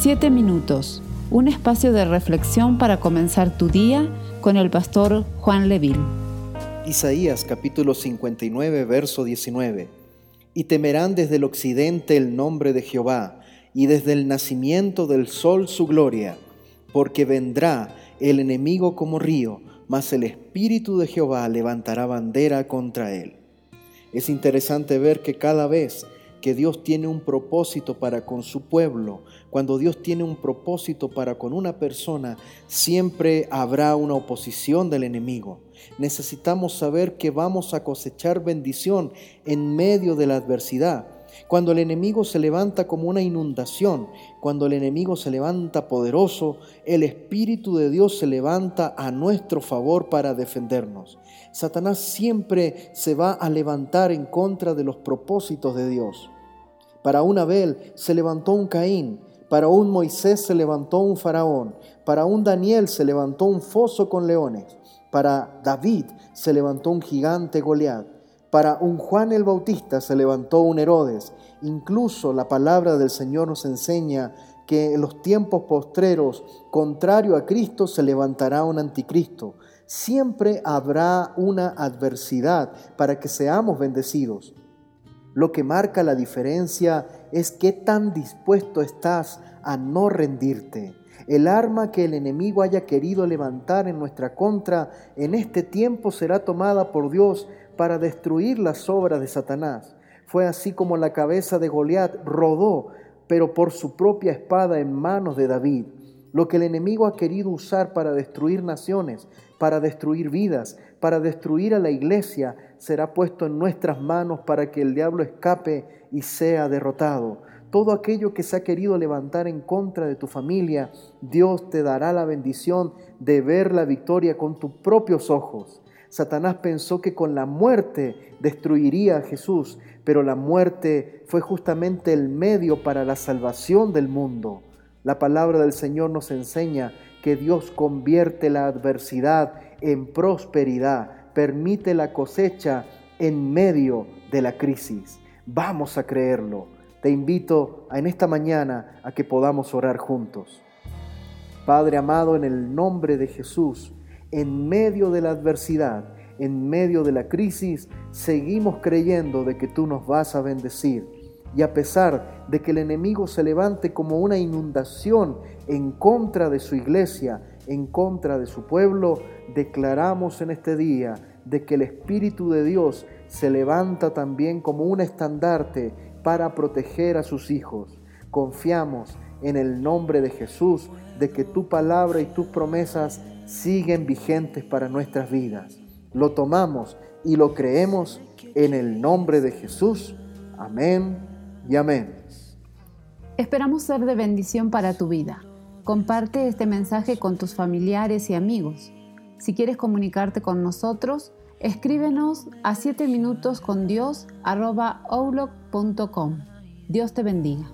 Siete minutos, un espacio de reflexión para comenzar tu día con el pastor Juan Leville. Isaías capítulo 59, verso 19. Y temerán desde el occidente el nombre de Jehová, y desde el nacimiento del sol su gloria, porque vendrá el enemigo como río, mas el Espíritu de Jehová levantará bandera contra él. Es interesante ver que cada vez Dios tiene un propósito para con su pueblo, cuando Dios tiene un propósito para con una persona, siempre habrá una oposición del enemigo. Necesitamos saber que vamos a cosechar bendición en medio de la adversidad. Cuando el enemigo se levanta como una inundación, cuando el enemigo se levanta poderoso, el Espíritu de Dios se levanta a nuestro favor para defendernos. Satanás siempre se va a levantar en contra de los propósitos de Dios. Para un Abel se levantó un Caín, para un Moisés se levantó un faraón, para un Daniel se levantó un foso con leones, para David se levantó un gigante Goliat, para un Juan el Bautista se levantó un Herodes. Incluso la palabra del Señor nos enseña que en los tiempos postreros, contrario a Cristo, se levantará un anticristo. Siempre habrá una adversidad para que seamos bendecidos. Lo que marca la diferencia es qué tan dispuesto estás a no rendirte. El arma que el enemigo haya querido levantar en nuestra contra en este tiempo será tomada por Dios para destruir las obras de Satanás. Fue así como la cabeza de Goliat rodó, pero por su propia espada en manos de David. Lo que el enemigo ha querido usar para destruir naciones, para destruir vidas, para destruir a la iglesia, será puesto en nuestras manos para que el diablo escape y sea derrotado. Todo aquello que se ha querido levantar en contra de tu familia, Dios te dará la bendición de ver la victoria con tus propios ojos. Satanás pensó que con la muerte destruiría a Jesús, pero la muerte fue justamente el medio para la salvación del mundo. La palabra del Señor nos enseña que Dios convierte la adversidad en prosperidad, permite la cosecha en medio de la crisis. Vamos a creerlo. Te invito en esta mañana a que podamos orar juntos. Padre amado, en el nombre de Jesús, en medio de la adversidad, en medio de la crisis, seguimos creyendo de que tú nos vas a bendecir. Y a pesar de que el enemigo se levante como una inundación en contra de su iglesia, en contra de su pueblo, declaramos en este día de que el Espíritu de Dios se levanta también como un estandarte para proteger a sus hijos. Confiamos en el nombre de Jesús de que tu palabra y tus promesas siguen vigentes para nuestras vidas. Lo tomamos y lo creemos en el nombre de Jesús. Amén y amén. Esperamos ser de bendición para tu vida. Comparte este mensaje con tus familiares y amigos. Si quieres comunicarte con nosotros, escríbenos a 7 minutos con Dios Dios te bendiga.